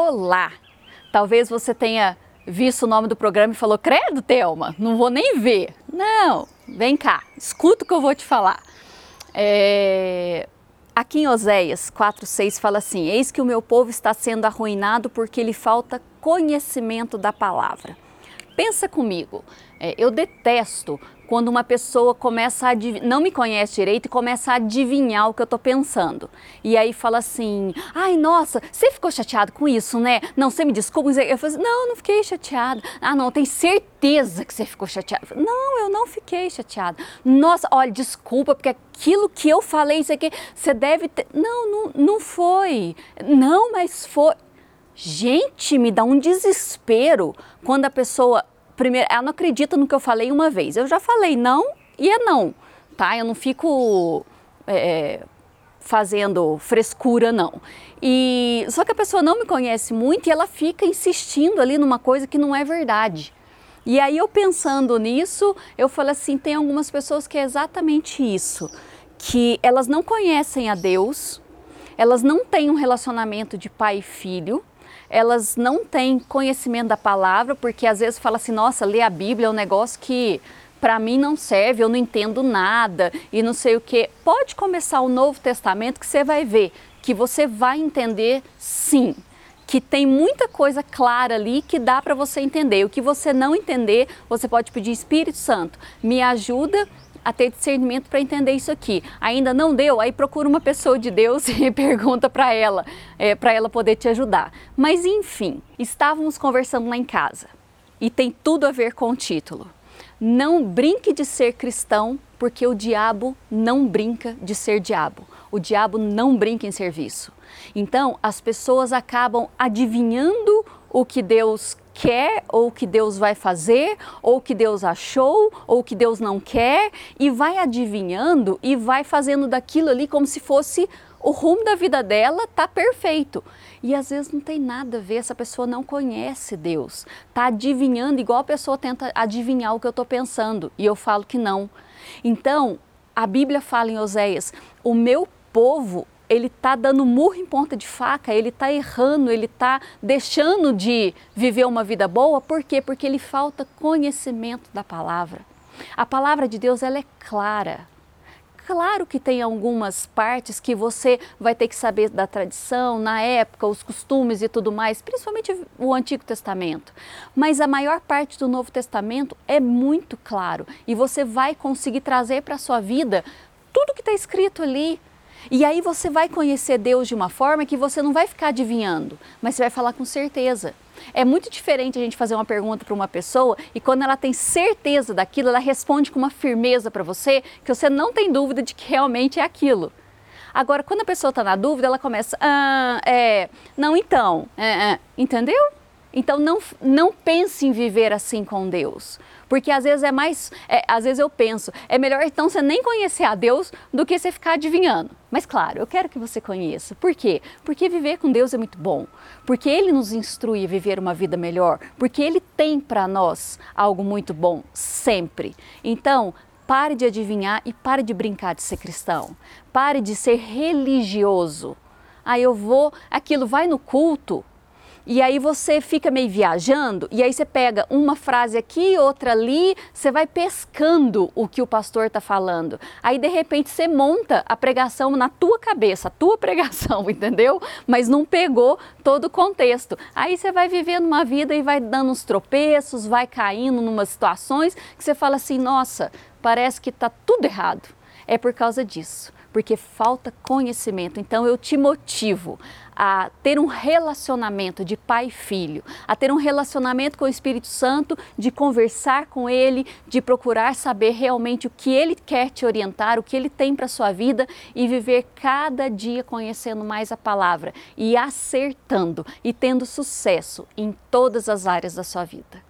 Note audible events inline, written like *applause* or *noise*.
Olá! Talvez você tenha visto o nome do programa e falou: Credo, Thelma, não vou nem ver. Não, vem cá, escuta o que eu vou te falar. É... Aqui em Oséias 4,6 fala assim: Eis que o meu povo está sendo arruinado porque lhe falta conhecimento da palavra. Pensa comigo, é, eu detesto quando uma pessoa começa a não me conhece direito e começa a adivinhar o que eu estou pensando. E aí fala assim: ai, nossa, você ficou chateado com isso, né? Não, você me desculpa. Eu falo assim, não, não fiquei chateada. Ah, não, tem certeza que você ficou chateado. Não, eu não fiquei chateada. Nossa, olha, desculpa, porque aquilo que eu falei, isso aqui, você deve ter. Não, não, não foi. Não, mas foi. Gente, me dá um desespero quando a pessoa primeiro, ela não acredita no que eu falei uma vez. Eu já falei não e é não, tá? Eu não fico é, fazendo frescura, não. E só que a pessoa não me conhece muito e ela fica insistindo ali numa coisa que não é verdade. E aí eu pensando nisso, eu falei assim, tem algumas pessoas que é exatamente isso, que elas não conhecem a Deus, elas não têm um relacionamento de pai e filho, elas não têm conhecimento da palavra, porque às vezes fala assim, nossa, ler a Bíblia é um negócio que para mim não serve, eu não entendo nada e não sei o que. Pode começar o Novo Testamento que você vai ver que você vai entender sim, que tem muita coisa clara ali que dá para você entender. O que você não entender, você pode pedir Espírito Santo, me ajuda a ter discernimento para entender isso aqui. Ainda não deu? Aí procura uma pessoa de Deus *laughs* e pergunta para ela, é, para ela poder te ajudar. Mas enfim, estávamos conversando lá em casa e tem tudo a ver com o título. Não brinque de ser cristão, porque o diabo não brinca de ser diabo. O diabo não brinca em serviço. Então, as pessoas acabam adivinhando o que Deus quer ou o que Deus vai fazer, ou o que Deus achou, ou o que Deus não quer, e vai adivinhando e vai fazendo daquilo ali como se fosse o rumo da vida dela tá perfeito. E às vezes não tem nada a ver, essa pessoa não conhece Deus. Tá adivinhando igual a pessoa tenta adivinhar o que eu estou pensando, e eu falo que não. Então, a Bíblia fala em Oséias: "O meu povo ele está dando murro em ponta de faca, ele está errando, ele está deixando de viver uma vida boa. Por quê? Porque ele falta conhecimento da palavra. A palavra de Deus ela é clara. Claro que tem algumas partes que você vai ter que saber da tradição, na época, os costumes e tudo mais, principalmente o Antigo Testamento. Mas a maior parte do Novo Testamento é muito claro e você vai conseguir trazer para a sua vida tudo que está escrito ali e aí você vai conhecer Deus de uma forma que você não vai ficar adivinhando, mas você vai falar com certeza. É muito diferente a gente fazer uma pergunta para uma pessoa e quando ela tem certeza daquilo, ela responde com uma firmeza para você que você não tem dúvida de que realmente é aquilo. Agora, quando a pessoa está na dúvida, ela começa, ah, é, não, então, é, é, entendeu? Então não, não pense em viver assim com Deus. Porque às vezes é mais, é, às vezes eu penso, é melhor então você nem conhecer a Deus do que você ficar adivinhando. Mas claro, eu quero que você conheça. Por quê? Porque viver com Deus é muito bom. Porque Ele nos instrui a viver uma vida melhor. Porque Ele tem para nós algo muito bom, sempre. Então, pare de adivinhar e pare de brincar de ser cristão. Pare de ser religioso. Ah, eu vou, aquilo vai no culto, e aí você fica meio viajando e aí você pega uma frase aqui, outra ali, você vai pescando o que o pastor está falando. Aí de repente você monta a pregação na tua cabeça, a tua *laughs* pregação, entendeu? Mas não pegou todo o contexto. Aí você vai vivendo uma vida e vai dando uns tropeços, vai caindo em umas situações que você fala assim, nossa, parece que está tudo errado. É por causa disso porque falta conhecimento. Então eu te motivo a ter um relacionamento de pai e filho, a ter um relacionamento com o Espírito Santo, de conversar com ele, de procurar saber realmente o que ele quer te orientar, o que ele tem para sua vida e viver cada dia conhecendo mais a palavra e acertando e tendo sucesso em todas as áreas da sua vida.